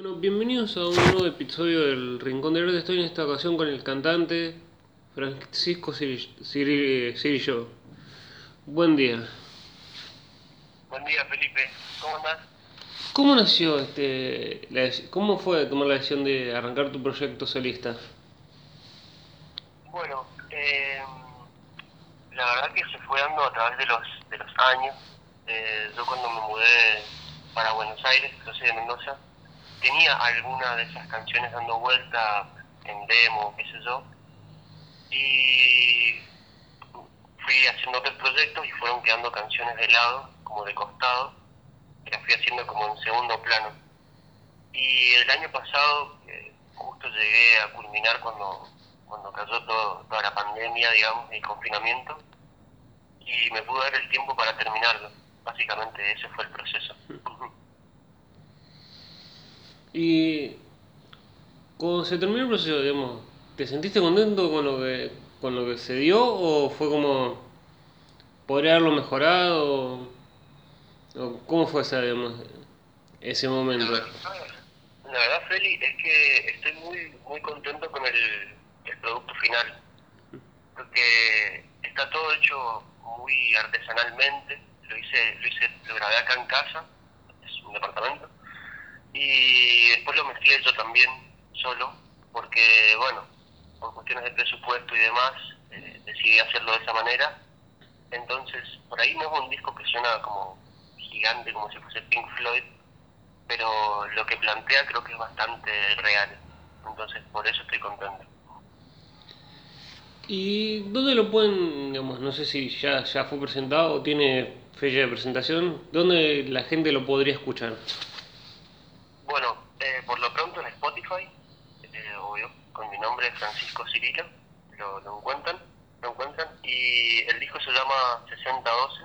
Bueno, bienvenidos a un nuevo episodio del Rincón de Verde. Estoy en esta ocasión con el cantante Francisco Cirillo. Buen día. Buen día, Felipe. ¿Cómo andás? ¿Cómo nació este, la cómo fue tomar la decisión de arrancar tu proyecto solista? Bueno, eh, la verdad que se fue dando a través de los, de los años. Eh, yo cuando me mudé para Buenos Aires, yo soy de Mendoza, tenía alguna de esas canciones dando vuelta en demo, qué sé yo, y fui haciendo otros proyectos y fueron quedando canciones de lado, como de costado, que las fui haciendo como en segundo plano. Y el año pasado justo llegué a culminar cuando, cuando cayó toda la pandemia, digamos, el confinamiento, y me pude dar el tiempo para terminarlo. Básicamente ese fue el proceso. Y cuando se terminó el proceso, digamos, ¿te sentiste contento con lo que con lo que se dio o fue como podría haberlo mejorado? ¿O cómo fue esa, digamos, ese momento? La verdad, Feli, es que estoy muy muy contento con el, el producto final, porque está todo hecho muy artesanalmente. Lo hice, lo hice, lo grabé acá en casa, es un departamento, y después lo mezclé yo también solo, porque bueno, por cuestiones de presupuesto y demás, eh, decidí hacerlo de esa manera. Entonces, por ahí no es un disco que suena como gigante, como si fuese Pink Floyd, pero lo que plantea creo que es bastante real. Entonces, por eso estoy contento. ¿Y dónde lo pueden, digamos, no sé si ya, ya fue presentado o tiene fecha de presentación? ¿Dónde la gente lo podría escuchar? Bueno, eh, por lo pronto en Spotify, eh, obvio, con mi nombre Francisco Cirilo, lo, encuentran, lo encuentran, y el disco se llama 6012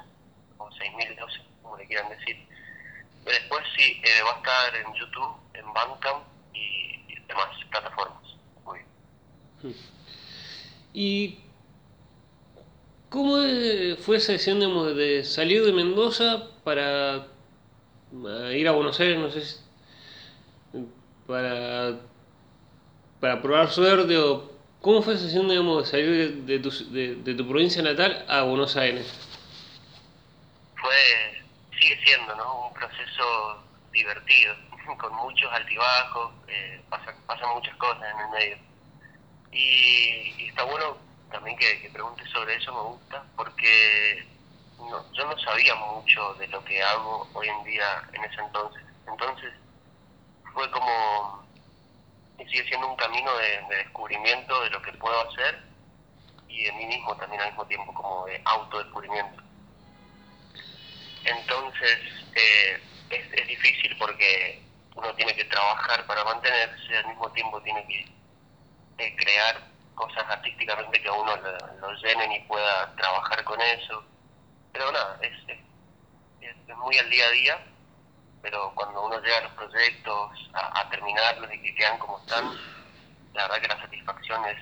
o 6012, como le quieran decir. Después sí, eh, va a estar en YouTube, en Bandcamp y, demás plataformas. Muy bien. ¿Y cómo fue esa decisión, de salir de Mendoza para eh, ir a Buenos Aires, no sé si, para, para probar suerte o cómo fue esa decisión, digamos, de salir de, tu, de, tu provincia natal a Buenos Aires? fue sigue siendo ¿no? un proceso divertido con muchos altibajos eh, pasan pasan muchas cosas en el medio y, y está bueno también que, que preguntes sobre eso me gusta porque no, yo no sabía mucho de lo que hago hoy en día en ese entonces entonces fue como y sigue siendo un camino de, de descubrimiento de lo que puedo hacer y de mí mismo también al mismo tiempo como de autodescubrimiento entonces, eh, es, difícil porque uno tiene que trabajar para mantenerse, al mismo tiempo tiene que eh, crear cosas artísticamente que a uno lo, llenen y pueda trabajar con eso. Pero nada, es- es muy al día a día, pero cuando uno llega a los proyectos, a, a terminarlos y que quedan como están, la verdad que la satisfacción es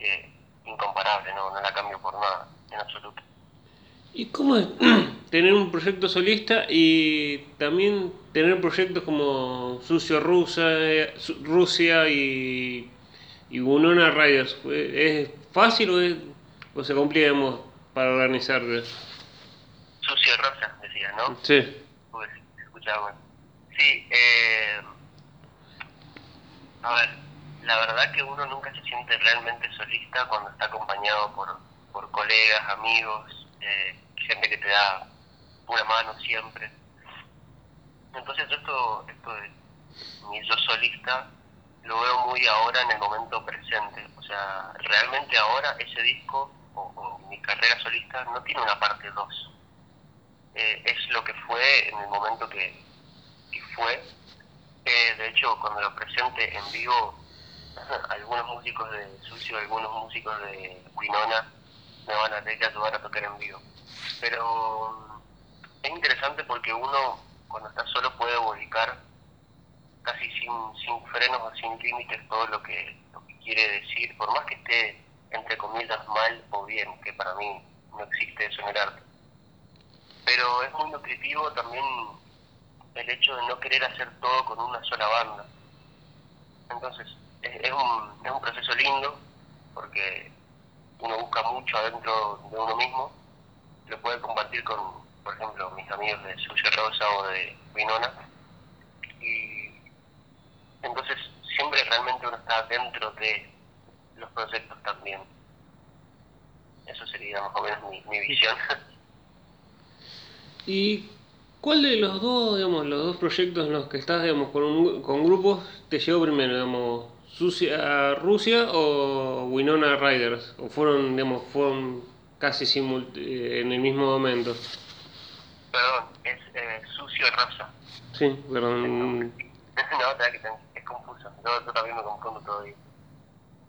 eh, incomparable, no, no la cambio por nada, en absoluto. ¿Y cómo es tener un proyecto solista y también tener proyectos como Sucio Rusa, Rusia y, y Winona Riders? ¿Es fácil o, es, o se complica para organizarte? Sucio Rosa, decía, ¿no? Sí. Sí, eh, a ver, la verdad que uno nunca se siente realmente solista cuando está acompañado por, por colegas, amigos, eh, gente que te da una mano siempre. Entonces yo esto, esto de mi yo solista lo veo muy ahora en el momento presente. O sea, realmente ahora ese disco o, o mi carrera solista no tiene una parte 2 eh, es lo que fue en el momento que, que fue. Eh, de hecho, cuando lo presente en vivo, algunos músicos de Sucio, algunos músicos de Winona me van a tener que ayudar a tocar en vivo. Pero mm, es interesante porque uno, cuando está solo, puede volcar casi sin, sin frenos o sin límites todo lo que, lo que quiere decir, por más que esté, entre comillas, mal o bien, que para mí no existe eso en el arte pero es muy nutritivo también el hecho de no querer hacer todo con una sola banda. Entonces, es, es, un, es un proceso lindo porque uno busca mucho adentro de uno mismo, lo puede compartir con, por ejemplo, mis amigos de Sucia Rosa o de Winona, y entonces siempre realmente uno está dentro de los proyectos también. Eso sería más o menos mi, mi visión. ¿Y cuál de los dos, digamos, los dos proyectos en los que estás, digamos, con, un, con grupos, te llegó primero, digamos, Sucia Rusia o Winona Riders? ¿O fueron, digamos, fueron casi simult eh, en el mismo momento? Perdón, es eh, Sucio Rosa. Sí, perdón. no, te que es confuso. Yo, yo, también me confundo todavía.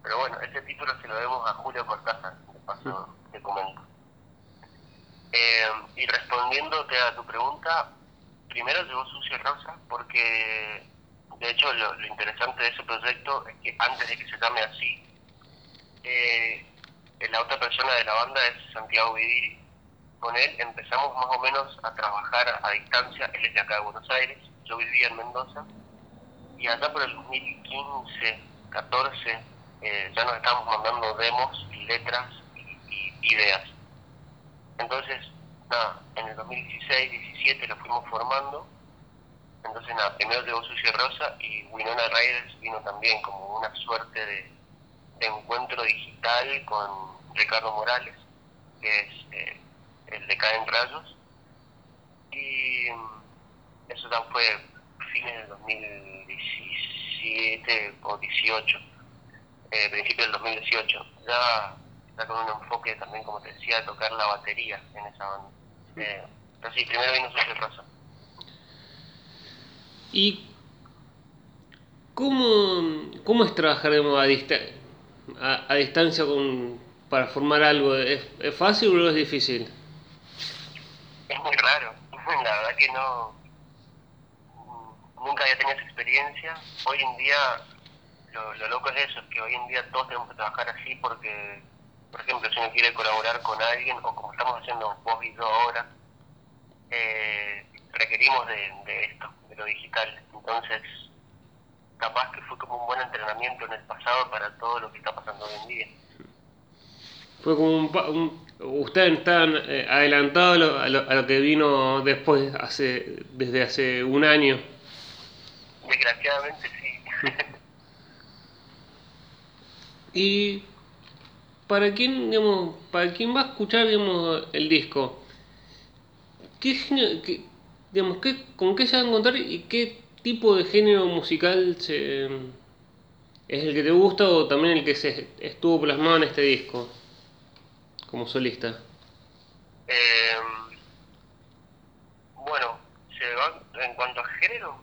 Pero bueno, ese título se lo debemos a Julio Cortázar, de paso te comento. Eh, y respondiéndote a tu pregunta, primero llegó Sucio Rosa porque, de hecho, lo, interesante de ese proyecto es que antes de que se llame así, eh, la otra persona de la banda es Santiago Vidiri. Con él empezamos más o menos a trabajar a distancia. Él es de acá de Buenos Aires, yo vivía en Mendoza. Y allá por el 2015, 14, eh, ya nos estábamos mandando demos, letras y ideas. Entonces, nada, en el 2016, 17 lo fuimos formando. Entonces, nada, primero llegó Sucio Rosa y Winona Riders vino también como una suerte de, encuentro digital con Ricardo Morales, que es eh, el de Caen Rayos. Y eso ya fue fines del 2017 o 18, eh, principio del 2018. Ya está con un enfoque también, como te decía, de tocar la batería en esa banda. Eh, pero sí, primero vino Sucio Rosa. ¿Y cómo, cómo es trabajar a, dista a, a, distancia con, para formar algo? ¿Es, ¿Es, fácil o es difícil? Es muy raro. La verdad que no. Nunca había tenido esa experiencia. Hoy en día, lo, lo loco es eso, es que hoy en día todos tenemos que trabajar así porque por ejemplo, si uno quiere colaborar con alguien, o como estamos haciendo vos y yo ahora, eh, requerimos de, de, esto, de lo digital. Entonces, capaz que fue como un buen entrenamiento en el pasado para todo lo que está pasando hoy en día. Fue como un... un ustedes están eh, adelantados a lo, a, lo, a lo que vino después, hace desde hace un año. Desgraciadamente sí. y para quien, digamos, para quien va a escuchar, digamos, el disco, ¿qué, qué, digamos, qué, ¿con qué se va a encontrar y qué tipo de género musical se, es el que te gusta o también el que se estuvo plasmado en este disco como solista? Eh, bueno, se va, en cuanto a género,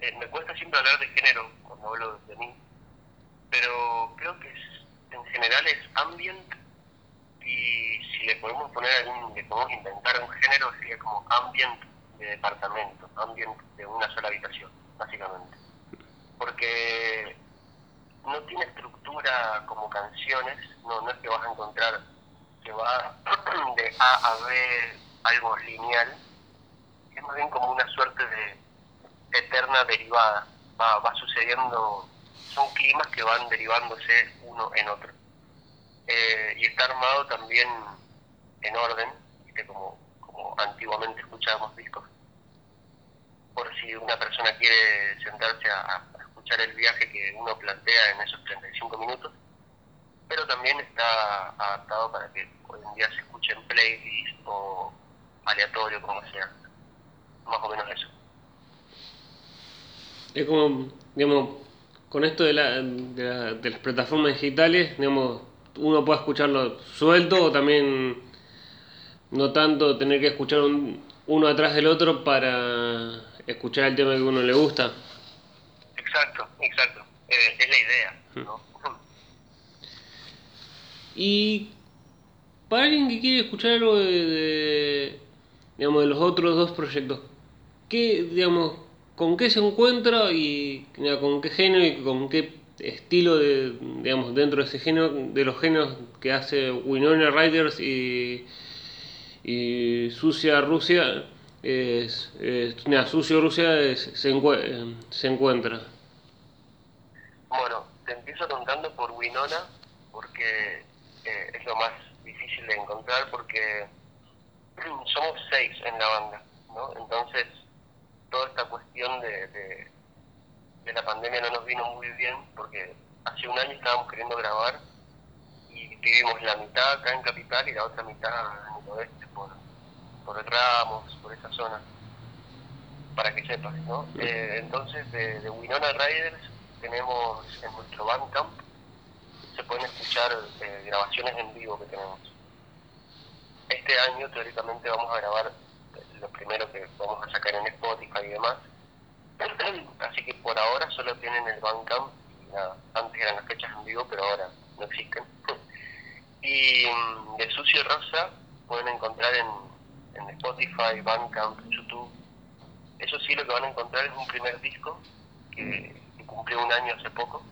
eh, me cuesta siempre hablar de género cuando hablo de mí, pero creo que es en general es ambient y si le podemos poner algún, le podemos inventar un género sería como ambient de departamento, ambient de una sola habitación, básicamente. Porque no tiene estructura como canciones, no, no es que vas a encontrar que va de A a B algo lineal, es más bien como una suerte de eterna derivada, va, va sucediendo son climas que van derivándose uno en otro. Eh, y está armado también en orden, como antiguamente escuchábamos discos. Por si una persona quiere sentarse a, a, escuchar el viaje que uno plantea en esos 35 minutos, pero también está adaptado para que hoy en día se escuche en playlist o aleatorio, como sea. Más o menos eso. Es como, digamos, con esto de, la, de, la, de, las plataformas digitales, digamos, uno puede escucharlo suelto o también no tanto tener que escuchar un, uno atrás del otro para escuchar el tema que uno le gusta. Exacto, exacto. Eh, es la idea. ¿no? Y para alguien que quiere escuchar algo de, de, digamos, de los otros dos proyectos, ¿qué, digamos, con qué se encuentra y con qué género y con qué estilo de, digamos, dentro de ese género, de los géneros que hace Winona Riders y, y Sucia Rusia, nada, Sucio Rusia se, encue, se encuentra. Bueno, te empiezo contando por Winona, porque eh, es lo más difícil de encontrar, porque somos seis en la banda, ¿no? Entonces, toda esta cuestión de, de, de la pandemia no nos vino muy bien, porque hace un año estábamos queriendo grabar y vivimos la mitad acá en Capital y la otra mitad en el oeste, por, por Ramos, por esa zona, para que sepas, ¿no? Eh, entonces, de, de Winona Riders tenemos en nuestro Bandcamp, se pueden escuchar eh, grabaciones en vivo que tenemos. Este año, teóricamente, vamos a grabar lo primero que vamos a sacar en Spotify y demás. Así que por ahora solo tienen el Bandcamp. Antes eran las fechas en vivo, pero ahora no existen. y mm, de Sucio Rosa pueden encontrar en, en Spotify, Bandcamp, YouTube. Eso sí, lo que van a encontrar es un primer disco que, que cumplió un año hace poco.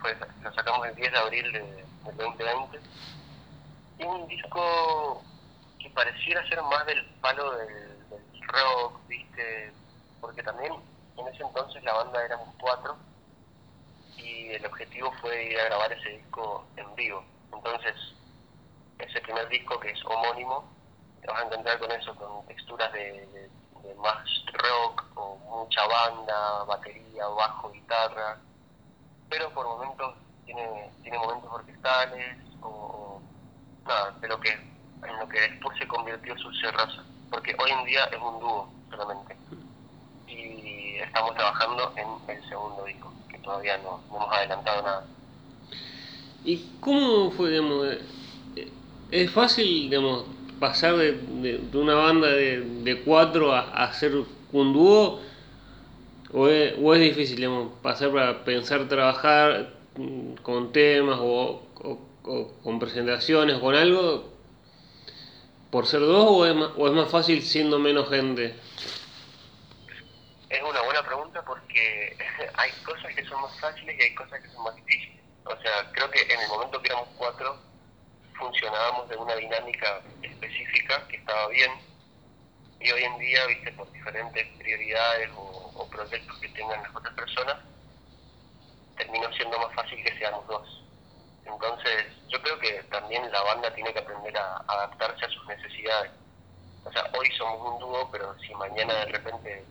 Fue, lo sacamos el 10 de abril de, del 2020. Y un disco que pareciera ser más del palo del, rock, ¿viste? Porque también en ese entonces la banda éramos cuatro y el objetivo fue ir a grabar ese disco en vivo. Entonces, ese primer disco que es homónimo, te vas a encontrar con eso, con texturas de más rock o mucha banda, batería, bajo, guitarra, pero por momentos tiene, tiene momentos orquestales o, o nada, de lo que en lo que después se convirtió Sucia Raza, porque hoy en día es un dúo solamente y estamos trabajando en el segundo disco, que todavía no, hemos adelantado nada. ¿Y cómo fue, digamos, eh, es fácil, digamos, pasar de, de, una banda de, de cuatro a, a, hacer un dúo? ¿O es, ¿O es difícil, digamos, pasar para pensar trabajar mm, con temas o con presentaciones o con algo por ser dos o es, más, o es más fácil siendo menos gente? Es una buena pregunta porque hay cosas que son más fáciles y hay cosas que son más difíciles. O sea, creo que en el momento que éramos cuatro funcionábamos de una dinámica específica que estaba bien y hoy en día, viste, por diferentes prioridades o, o proyectos que tengan las otras personas, terminó siendo más fácil que seamos dos. Entonces, yo creo que también la banda tiene que aprender a adaptarse a sus necesidades. O sea, hoy somos un dúo, pero si mañana de repente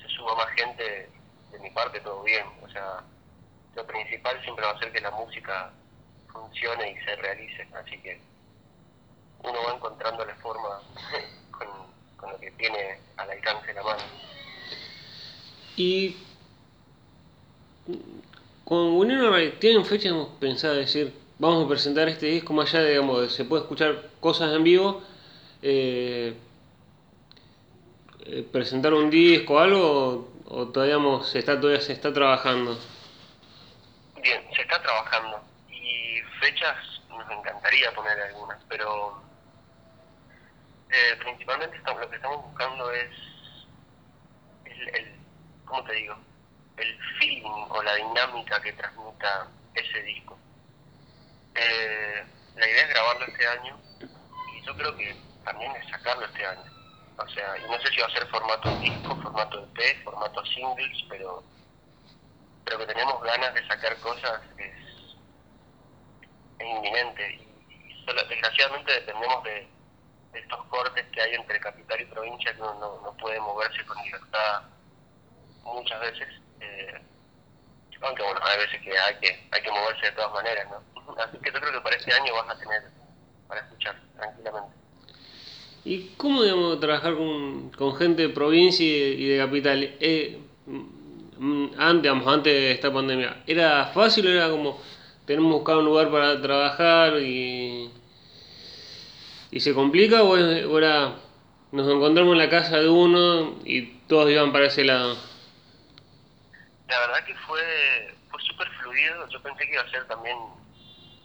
se suma más gente, de mi parte todo bien. O sea, lo principal siempre va a ser que la música funcione y se realice. Así que uno va encontrando la forma con, con lo que tiene al alcance la mano. Y con Winona ¿tienen fechas pensadas decir, vamos a presentar este disco más allá digamos, se puede escuchar cosas en vivo? Eh, eh, presentar un disco o algo o, todavía se está todavía se está trabajando bien se está trabajando y fechas nos encantaría poner algunas pero eh, principalmente lo que estamos buscando es el, el cómo te digo el feeling o la dinámica que transmita ese disco eh, la idea es grabarlo este año y yo creo que también es sacarlo este año o sea, y no sé si va a ser formato disco, formato EP, formato singles, pero, pero que tenemos ganas de sacar cosas es, es inminente. Y, y desgraciadamente dependemos de, de, estos cortes que hay entre capital y provincia que uno no, no puede moverse con libertad muchas veces. Eh, aunque bueno, hay veces que hay que hay que moverse de todas maneras, ¿no? Así que yo creo que para este año vas a tener para escuchar tranquilamente. ¿Y cómo, digamos, trabajar con, con gente de provincia y de, capital? Eh, antes, digamos, antes de esta pandemia, ¿era fácil o era como tenemos que buscar un lugar para trabajar y, y se complica o, es, nos encontramos en la casa de uno y todos iban para ese lado? La verdad que fue, fue súper fluido, yo pensé que iba a ser también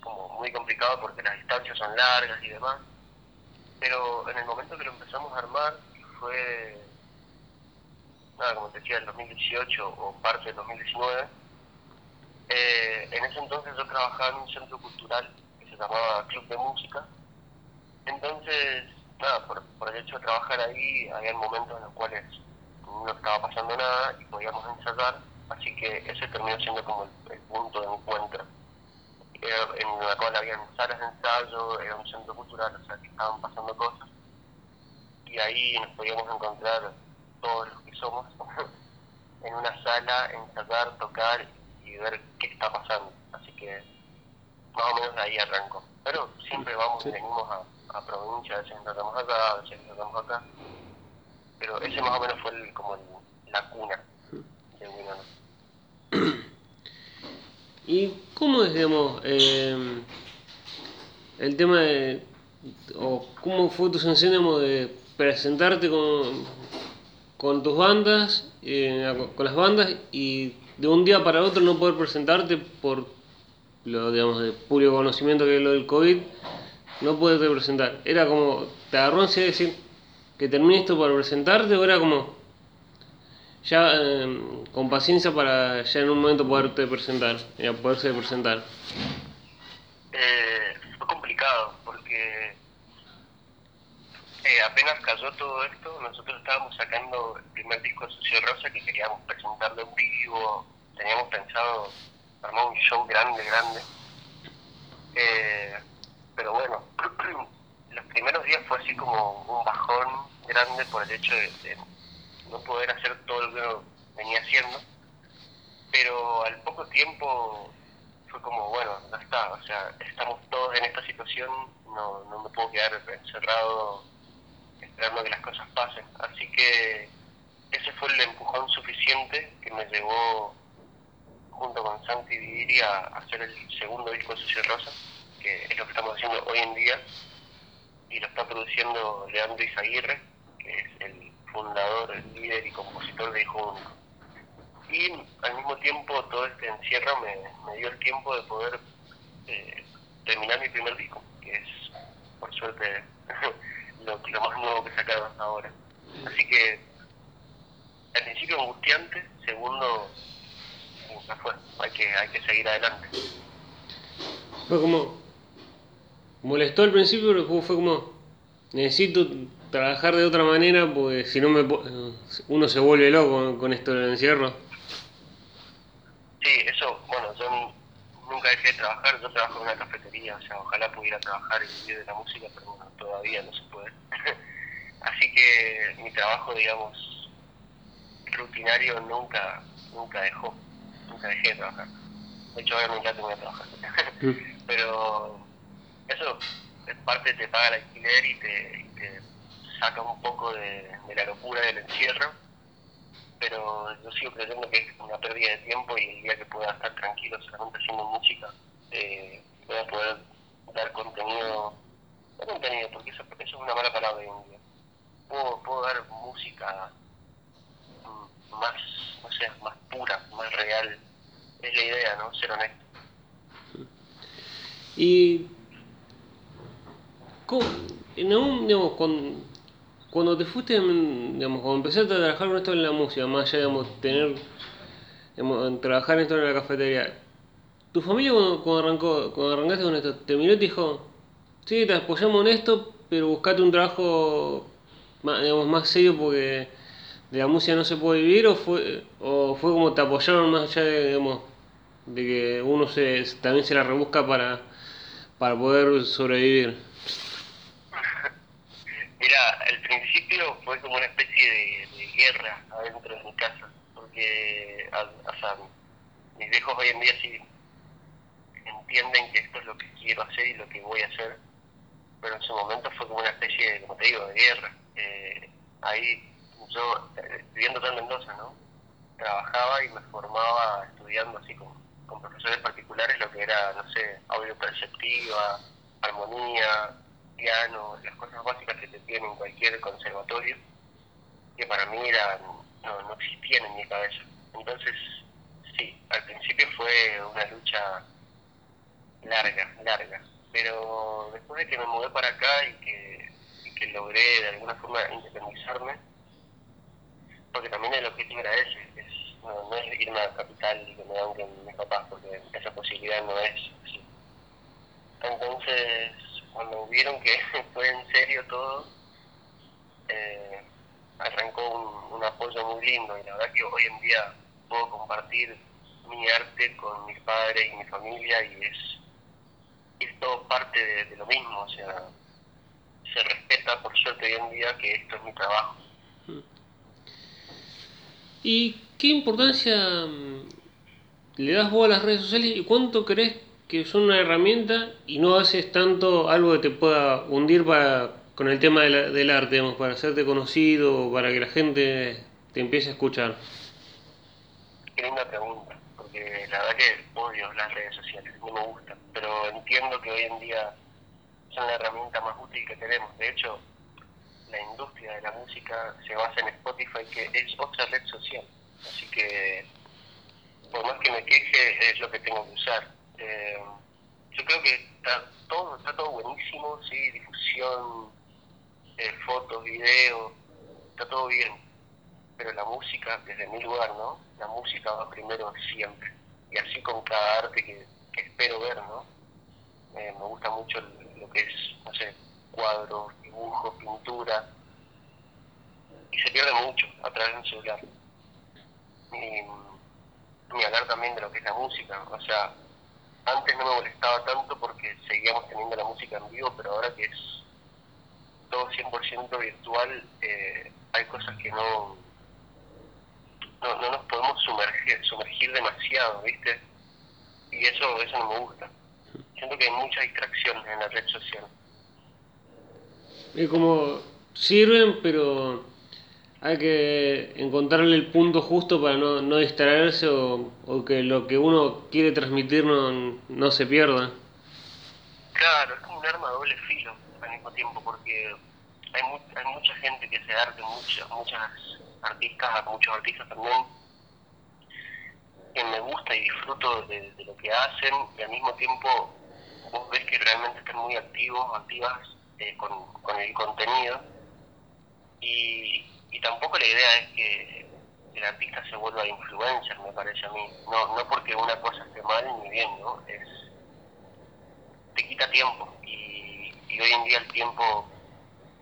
como muy complicado porque las distancias son largas y demás. Pero en el momento que lo empezamos a armar, fue, nada, como te decía, el 2018 o parte del 2019, eh, en ese entonces yo trabajaba en un centro cultural que se llamaba Club de Música, entonces, nada, por, por el hecho de trabajar ahí, había momentos en los cuales no estaba pasando nada y podíamos ensayar Así que ese terminó siendo como el, punto de encuentro. en la cual había salas de ensayo, era un centro cultural, o sea que estaban pasando cosas. Y ahí nos podíamos encontrar todos los que somos en una sala, ensayar, tocar y ver qué está pasando. Así que más o menos de ahí arrancó. Pero siempre vamos y venimos a, a provincia, a veces tratamos acá, a veces tratamos acá. Pero ese más o menos fue el, como la cuna de Winona. ¿Y cómo es, digamos, eh, el tema de, o cómo fue tu sensación, de presentarte con, con tus bandas, eh, con las bandas y de un día para otro no poder presentarte por lo digamos de público conocimiento que es lo del COVID, no puedes presentar. Era como, te agarró ansia de decir que termine esto para presentarte o era como ya em, con paciencia para ya en un momento poderte presentar, ya poderse presentar. Eh, fue complicado porque eh, apenas cayó todo esto, nosotros estábamos sacando el primer disco de Sucio Rosa que queríamos presentarlo en vivo, teníamos pensado armar un show grande, grande. Eh, pero bueno, los primeros días fue así como un bajón grande por el hecho de, no poder hacer todo lo que venía haciendo. Pero al poco tiempo fue como, bueno, ya está, o sea, estamos todos en esta situación, no, no me puedo quedar encerrado esperando que las cosas pasen. Así que ese fue el empujón suficiente que me llevó junto con Santi Viviri a hacer el segundo disco de Sucio Rosa, que es lo que estamos haciendo hoy en día, y lo está produciendo Leandro Izaguirre, que es el fundador, líder y compositor de Hijo Único. Y al mismo tiempo todo este encierro me, dio el tiempo de poder eh, terminar mi primer disco, que es por suerte lo, lo más nuevo que hasta ahora. Así que al principio angustiante, segundo ya fue, hay que, hay que seguir adelante. Fue como, molestó al principio, pero fue como, necesito trabajar de otra manera porque si no me uno se vuelve loco con esto del encierro. Sí, eso, bueno, yo nunca dejé de trabajar, yo trabajo en una cafetería, o sea, ojalá pudiera trabajar y vivir de la música, pero bueno, todavía no se puede. Así que mi trabajo, digamos, rutinario nunca, nunca dejó nunca dejé de trabajar. De hecho, ahora me encanta voy a trabajar. Pero eso, en parte te paga el alquiler y te, te saca un poco de, la locura del encierro. Pero yo sigo creyendo que es una pérdida de tiempo y el día que pueda estar tranquilo solamente haciendo música, eh, voy a poder dar contenido, no contenido, porque eso, es una mala palabra hoy en. Puedo, puedo dar música más, no sé, más pura, más real. Es la idea, ¿no? Ser honesto. Y en un, digamos, cuando, te fuiste, digamos, cuando empezaste a trabajar con esto en la música, más allá, digamos, tener, digamos, trabajar en esto en la cafetería, ¿tu familia cuando, arrancó, cuando arrancaste con esto, te miró y te dijo, sí, te apoyamos en esto, pero buscate un trabajo más, digamos, más serio porque de la música no se puede vivir o fue o fue como te apoyaron más allá de, digamos, de que uno se también se la rebusca para para poder sobrevivir al principio fue como una especie de, guerra adentro de mi casa porque mis viejos hoy en día sí entienden que esto es lo que quiero hacer y lo que voy a hacer pero en su momento fue como una especie de, como te digo de guerra eh, ahí yo, eh, viviendo en Mendoza, ¿no? Trabajaba y me formaba estudiando así con profesores particulares lo que era, no sé, audio perceptiva, armonía, piano, las cosas básicas que te tienen en cualquier conservatorio, que para mí eran, no, no existían en mi cabeza. Entonces, sí, al principio fue una lucha larga, larga, pero después de que me mudé para acá y que, y que logré de alguna forma independizarme, porque también el objetivo era ese, es, no, no, es irme a capital y que me den mis papás, porque esa posibilidad no es así. Entonces, cuando vieron que fue en serio todo, eh, arrancó un, apoyo muy lindo y la verdad que hoy en día puedo compartir mi arte con mis padres y mi familia y es, es todo parte de, lo mismo, o sea, se respeta por suerte hoy en día que esto es mi trabajo. ¿Y qué importancia mm, le das vos a las redes sociales y cuánto crees que son una herramienta y no haces tanto algo que te pueda hundir para, con el tema del arte, para hacerte conocido, para que la gente te empiece a escuchar? Qué linda pregunta, porque la verdad que odio las redes sociales, no me gustan, pero entiendo que hoy en día son la herramienta más útil que tenemos. De hecho, la industria de la música se basa en Spotify, que es otra red social. Así que, por más que me queje, es lo que tengo que usar. Eh, yo creo que está todo, está todo buenísimo, sí, difusión, eh, fotos, videos, está todo bien pero la música, desde mi lugar, ¿no? La música va primero siempre. Y así con cada arte que, espero ver, ¿no? Eh, me gusta mucho lo que es, no sé, cuadros, dibujos, pintura. Y se pierde mucho a través de un celular. Y ni hablar también de lo que es la música. O sea, antes no me molestaba tanto porque seguíamos teniendo la música en vivo, pero ahora que es todo 100% virtual, eh, hay cosas que no no, no nos podemos sumergir, sumergir demasiado, ¿viste? Y eso, eso no me gusta. Siento que hay mucha distracción en la red social. Es como sirven, pero hay que encontrarle el punto justo para no, no distraerse o, o, que lo que uno quiere transmitir no, no se pierda. Claro, es como un arma de doble filo al mismo tiempo, porque hay, hay mucha gente que se arte, muchas, muchas artistas, muchos artistas también, que me gusta y disfruto de, lo que hacen y al mismo tiempo vos ves que realmente están muy activos, activas eh, con, el contenido y, tampoco la idea es que el artista se vuelva influencer, me parece a mí, no, no porque una cosa esté mal ni bien, ¿no? Es, te quita tiempo y, y hoy en día el tiempo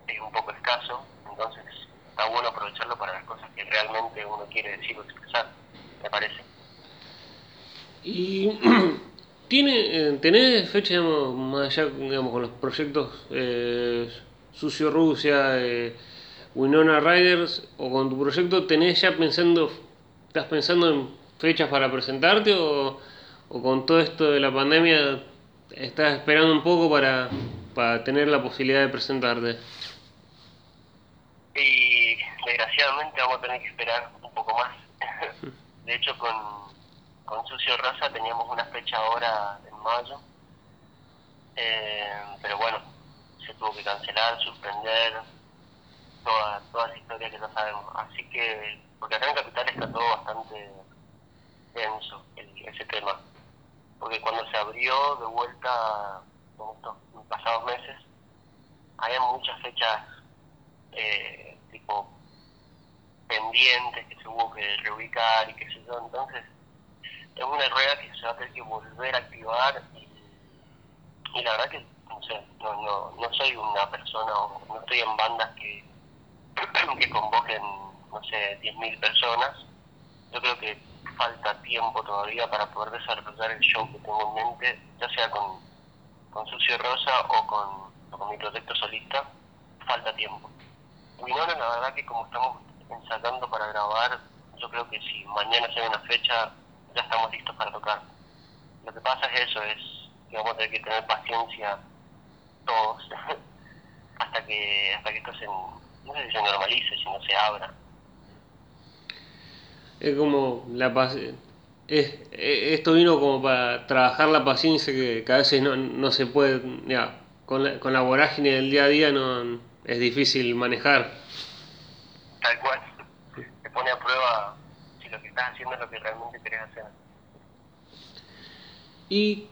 es un poco escaso, entonces está bueno aprovecharlo para las cosas que realmente uno quiere decir o expresar, me parece. Y tiene, eh, tenés fecha, digamos, más allá, digamos, con los proyectos eh, Sucio Rusia, eh, Winona Riders, o con tu proyecto, ¿tenés ya pensando, estás pensando en fechas para presentarte o, o con todo esto de la pandemia estás esperando un poco para, para tener la posibilidad de presentarte? y desgraciadamente vamos a tener que esperar un poco más. de hecho, con, con Sucio Rosa teníamos una fecha ahora en mayo, eh, pero bueno, se tuvo que cancelar, suspender, toda, toda la historia que no sabemos. Así que, porque acá en Capital está todo bastante denso ese tema. Porque cuando se abrió de vuelta, en estos pasados meses, había muchas fechas eh, tipo pendientes que se hubo que reubicar y qué sé yo. Entonces, es una rueda que se va a tener que volver a activar y, la verdad que no sé, no, no, no soy una persona, o no estoy en bandas que, que convoquen, no sé, 10.000 personas. Yo creo que falta tiempo todavía para poder desarrollar el show que tengo en mente, ya sea con, con Sucio Rosa o con, con mi proyecto solista, falta tiempo. Winona, la verdad que como estamos ensayando para grabar, yo creo que si mañana se una fecha, ya estamos listos para tocar. Lo que pasa es eso, es que vamos a tener que tener paciencia todos hasta que hasta que esto se, no sé si se normalice, si no se abra. Es como la. Es, esto vino como para trabajar la paciencia que, a veces no, no se puede, ya, con la, con la vorágine del día a día no, es difícil manejar. Tal cual. Te pone a prueba si lo que estás haciendo es lo que realmente querés hacer. Y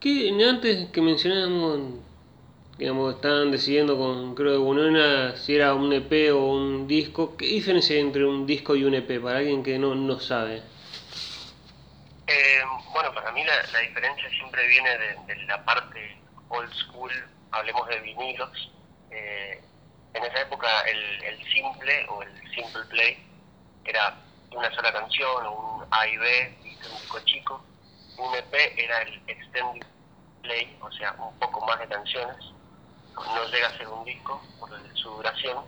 que antes que mencionábamos, digamos, estaban decidiendo con, creo que una si era un EP o un disco. ¿Qué diferencia hay entre un disco y un EP para alguien que no, no sabe? Eh, bueno, para mí la, la diferencia siempre viene de, de la parte old school hablemos de vinilos, eh, en esa época el, el, simple o el simple play era una sola canción o un A y B, un disco chico. Un EP era el extended play, o sea, un poco más de canciones. No llega a ser un disco por su duración.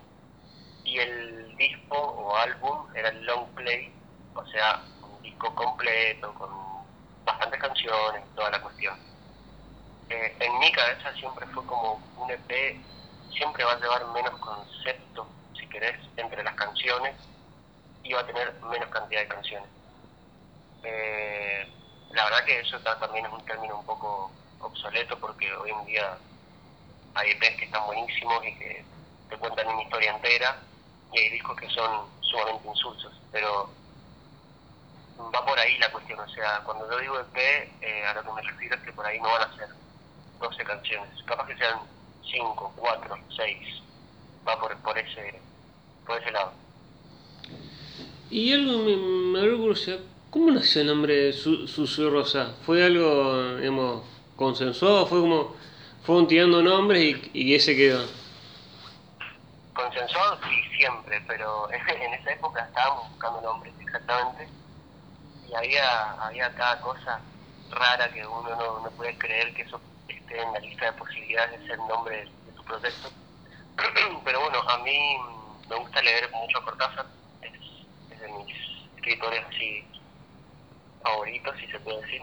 Y el disco o álbum era el long play, o sea, un disco completo con bastantes canciones, toda la cuestión. Eh, en mi cabeza siempre fue como un EP, siempre va a llevar menos concepto, si querés, entre las canciones y va a tener menos cantidad de canciones. Eh, la verdad que eso también es un término un poco obsoleto porque hoy en día hay EPs que están buenísimos y que te cuentan una historia entera y hay discos que son sumamente insulsos, pero va por ahí la cuestión, o sea, cuando yo digo EP, eh, a lo que me refiero es que por ahí no van a ser 12 canciones, capaz que sean 5, 4, 6, va por, por, ese, por ese lado. Y algo me, me curiosidad, ¿cómo nació el nombre de Sucio Rosa? ¿Fue algo, digamos, consensuado? ¿Fue como, fueron tirando nombres y, y ese quedó? Consensuado sí, siempre, pero en esa época estábamos buscando nombres, exactamente y había, había cada cosa rara que uno no, no puede creer que eso esté en la lista de posibilidades de ser nombre de, tu proyecto. Pero bueno, a mí me gusta leer mucho Cortázar, es, es de mis escritores así favoritos, si se puede decir.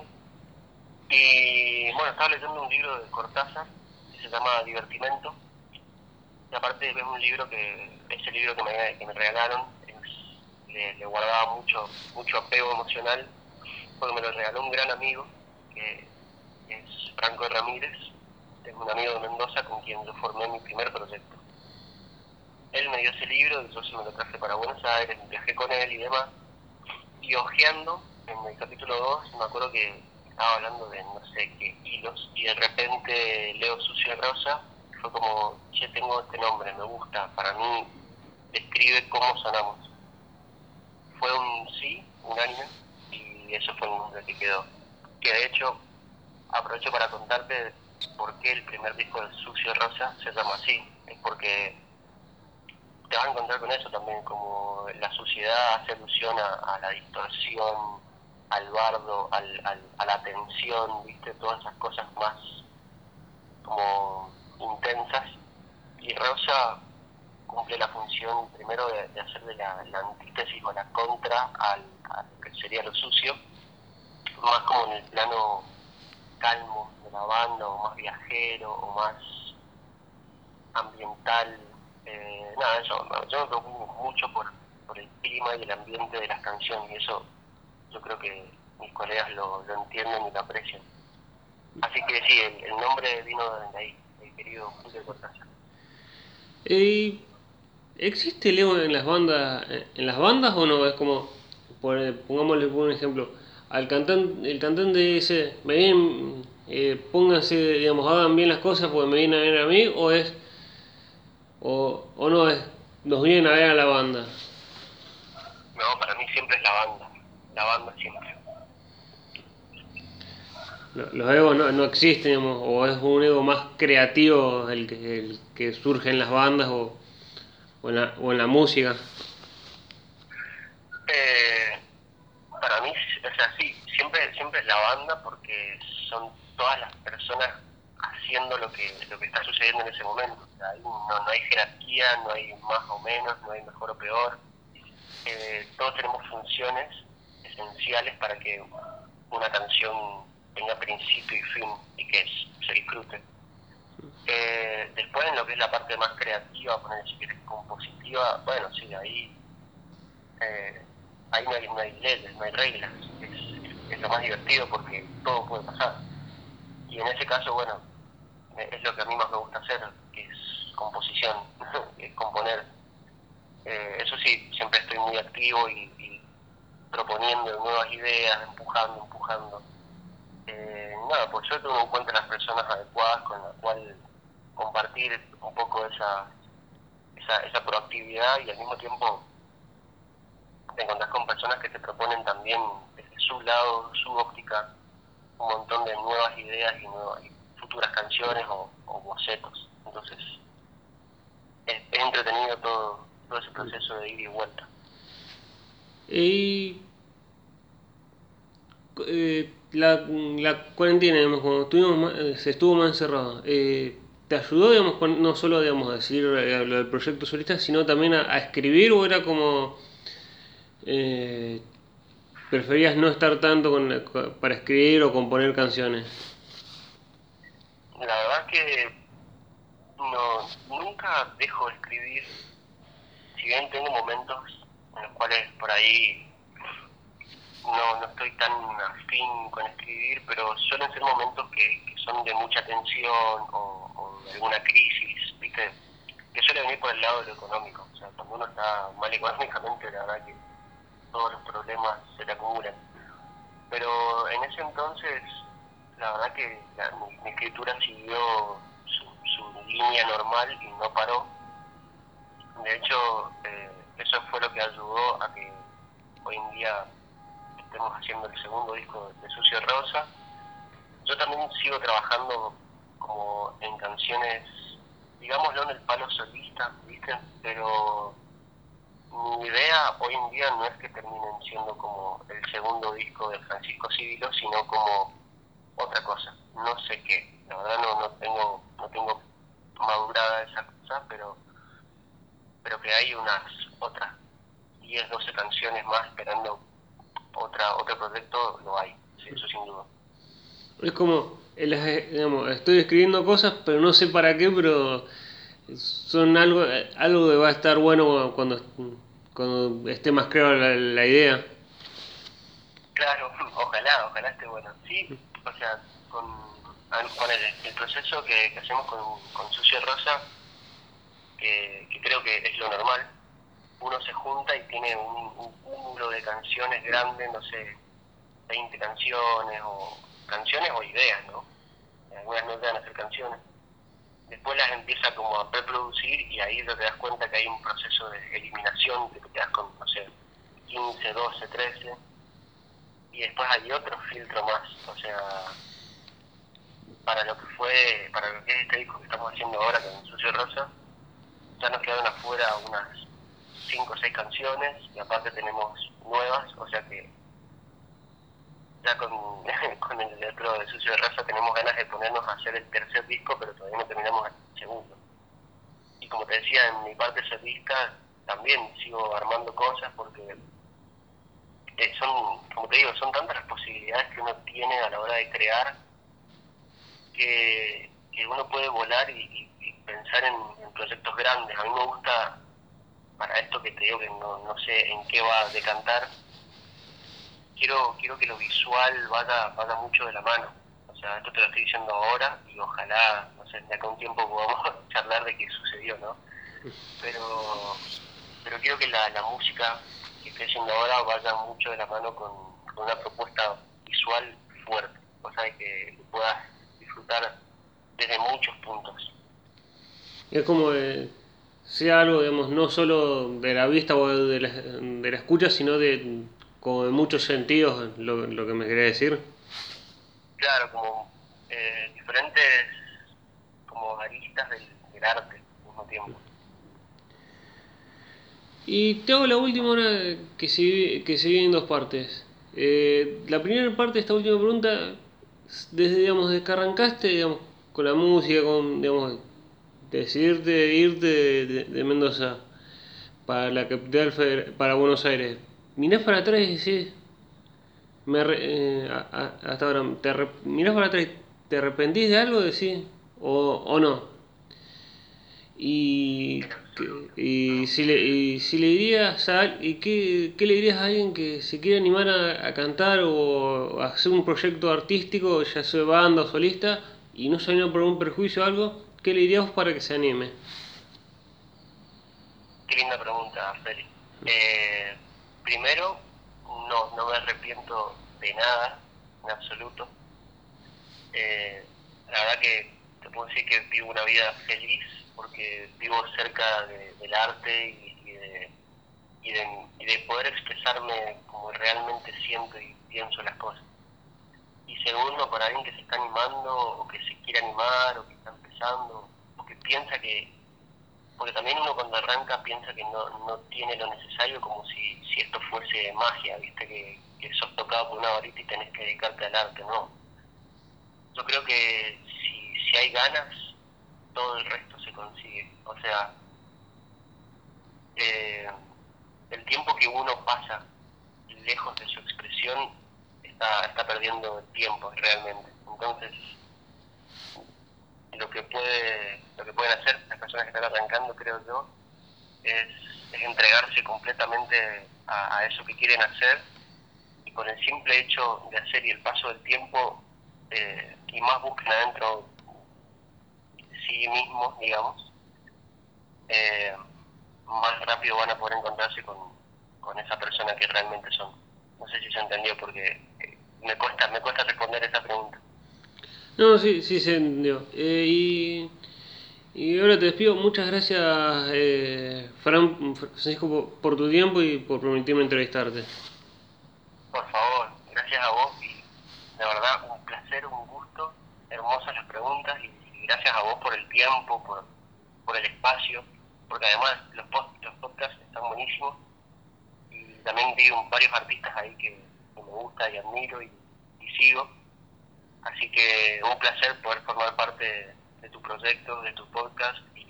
Y bueno, estaba leyendo un libro de Cortázar se llama Divertimento. Y aparte es un libro que, ese libro que me, regalaron, le, guardaba mucho, mucho apego emocional, porque me lo regaló un gran amigo, que es Franco Ramírez, es un amigo de Mendoza con quien yo formé mi primer proyecto. Él me dio ese libro, yo se me lo traje para Buenos Aires, viajé con él y demás, y hojeando en el capítulo 2, me acuerdo que estaba hablando de no sé qué hilos, y de repente leo Sucio Rosa, fue como, yo tengo este nombre, me gusta, para mí describe cómo sonamos fue un sí, unánime, y eso fue un nombre que quedó. Que de hecho, aprovecho para contarte por qué el primer disco de Sucio Rosa se llama así. Es porque te vas a encontrar con eso también, como la suciedad hace alusión a, la distorsión, al bardo, al, a la tensión, viste, todas esas cosas más como intensas. Y Rosa cumple la función primero de, hacer de la, antítesis o la contra al, a lo que sería lo sucio, más como en el plano calmo de la banda, o más viajero, o más ambiental. Eh, nada, eso, yo me preocupo mucho por, por el clima y el ambiente de las canciones, y eso yo creo que mis colegas lo, lo entienden y lo aprecian. Así que sí, el, nombre vino de ahí, el querido Julio Cortázar. Eh, ¿Existe el ego en las bandas, en las bandas o no? Es como, pongámosle un ejemplo, al cantante, el cantante dice, me vienen, eh, pónganse, digamos, hagan bien las cosas porque me vienen a ver a mí, o es, o, o no es, nos vienen a ver a la banda. No, para mí siempre es la banda, la banda siempre. Los egos no, no existen, digamos, o es un ego más creativo el que, el que surge en las bandas, o o en la, música? Eh, para mí, o sea, sí, siempre, siempre es la banda porque son todas las personas haciendo lo que, lo que está sucediendo en ese momento. no, no, hay jerarquía, no hay más o menos, no hay mejor o peor. Eh, todos tenemos funciones esenciales para que una canción tenga principio y fin y que se disfrute. Eh, después en lo que es la parte más creativa, poner si quieres compositiva, bueno, sí, ahí, eh, ahí no hay, no hay leyes, no hay reglas, es, lo más divertido porque todo puede pasar. Y en ese caso, bueno, es lo que a mí más me gusta hacer, que es composición, es componer. Eh, eso sí, siempre estoy muy activo y proponiendo nuevas ideas, empujando, empujando. Eh, nada, por suerte uno encuentra las personas adecuadas con las cuales compartir un poco esa, esa, esa proactividad y al mismo tiempo te encontrás con personas que te proponen también desde su lado, su óptica, un montón de nuevas ideas y, nuevas, futuras canciones o, bocetos. Entonces, es, entretenido todo, todo ese proceso de ida y vuelta. Y eh, la, la cuarentena, digamos, cuando estuvimos, ma- eh, se estuvo más encerrado, eh, ¿te ayudó, con- no solo, a decidir eh, lo del proyecto solista, sino también a, escribir o era como... eh, preferías no estar tanto con- para escribir o componer canciones? La verdad que no, nunca dejo de escribir, si bien tengo momentos los cuales por ahí no, no estoy tan afín con escribir, pero suelen ser momentos que, son de mucha tensión o, de alguna crisis, ¿viste? Que suele venir por el lado de lo económico. O sea, cuando uno está mal económicamente, la verdad que todos los problemas se le acumulan. Pero en ese entonces, la verdad que mi, mi escritura siguió su, su línea normal y no paró. De hecho, eh, eso fue lo que ayudó a que hoy en día estemos haciendo el segundo disco de Sucio Rosa. Yo también sigo trabajando como en canciones, digámoslo en el palo solista, ¿viste? Pero mi idea hoy en día no es que terminen siendo como el segundo disco de Francisco Civilo, sino como otra cosa. No sé qué. La verdad no, no tengo no tengo madurada esa cosa, pero pero que hay unas otras 10, 12 canciones más esperando otra otro proyecto, lo hay. Sí, eso sin duda. Es como, digamos, estoy escribiendo cosas, pero no sé para qué, pero son algo, algo que va a estar bueno cuando, cuando esté más clara la, la idea. Claro, ojalá, ojalá esté bueno. Sí, o sea, con, con el, el proceso que, que hacemos con, con Sucio Rosa, que, creo que es lo normal, uno se junta y tiene un, un cúmulo de canciones grandes, no sé, 20 canciones o canciones o ideas, ¿no? Algunas no te van a hacer canciones. Después las empieza como a preproducir y ahí te das cuenta que hay un proceso de eliminación, que te quedas con, no sé, 15, 12, 13 y después hay otro filtro más, o sea, para lo que fue, para lo que es este disco que estamos haciendo ahora con Sucio Rosa, ya nos quedaron afuera unas 5 o 6 canciones y aparte tenemos nuevas, o sea que ya con, con el otro de Sucio Rosa tenemos ganas de ponernos a hacer el tercer disco, pero todavía no terminamos el segundo. Y como te decía, en mi parte solista también sigo armando cosas porque eh, son, como te digo, son tantas las posibilidades que uno tiene a la hora de crear que, que uno puede volar y pensar en, proyectos grandes. A mí me gusta, para esto que te digo que no, no sé en qué va a decantar, quiero, quiero que lo visual vaya, vaya mucho de la mano. O sea, esto te lo estoy diciendo ahora y ojalá, no sé, de acá un tiempo podamos charlar de qué sucedió, ¿no? Pero, pero quiero que la, música que estoy haciendo ahora vaya mucho de la mano con, una propuesta visual fuerte, cosa de que puedas disfrutar desde muchos puntos. Es como que sea algo, digamos, no solo de la vista o de la, de la escucha, sino de, como de muchos sentidos, lo, lo que me quería decir. Claro, como eh, diferentes como aristas del, del arte al mismo tiempo. Y te hago la última hora que se, que se divide en dos partes. Eh, la primera parte de esta última pregunta, desde, digamos, desde que arrancaste, digamos, con la música, con, digamos, decidirte irte de, de- de Mendoza para la capital, feder- para Buenos Aires, mirás para atrás y decís, me arre- eh, a- a- hasta ahora, te arre- mirás para atrás, ¿te arrepentís de algo? Decís, o, o no. Y, y, si le, y si le dirías a y qué, qué le dirías a alguien que se quiere animar a, a cantar o a hacer un proyecto artístico, ya sea banda o solista, y no se por un perjuicio o algo, ¿qué le dirías para que se anime? Qué linda pregunta, Feli. Eh, primero, no, no me arrepiento de nada, en absoluto. Eh, la verdad que te puedo decir que vivo una vida feliz porque vivo cerca de- del arte y de, y, de, y de poder expresarme como realmente siento y pienso las cosas. Y segundo, para alguien que se está animando o que se quiere animar o que está empezando o que piensa que, porque también uno cuando arranca piensa que no, no tiene lo necesario como si, si esto fuese magia, viste que, que sos tocado por una varita y tenés que dedicarte al arte, no. Yo creo que si, si hay ganas, todo el resto se consigue. O sea, eh, el tiempo que uno pasa lejos de su expresión está, está perdiendo tiempo realmente. Entonces, lo que puede lo que pueden hacer las personas que están arrancando, creo yo, es, entregarse completamente a, eso que quieren hacer y con el simple hecho de hacer y el paso del tiempo eh, y más busquen adentro de sí mismos, digamos, eh, más rápido van a poder encontrarse con, con esa persona que realmente son. No sé si se entendió porque me cuesta me cuesta responder esa pregunta. No, sí, sí se entendió. Eh, y, y ahora te despido. Muchas gracias, eh, Fran, Francisco, por, tu tiempo y por permitirme entrevistarte. Por favor, gracias a vos y de verdad un placer, un gusto, hermosas las preguntas y, gracias a vos por el tiempo, por, por el espacio, porque además los, los podcasts están buenísimos y también vi varios artistas ahí que, me gusta y admiro y sigo Así que un placer poder formar parte de tu proyecto, de tu podcast y,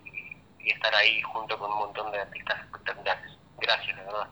estar ahí junto con un montón de artistas espectaculares. Gracias, de verdad.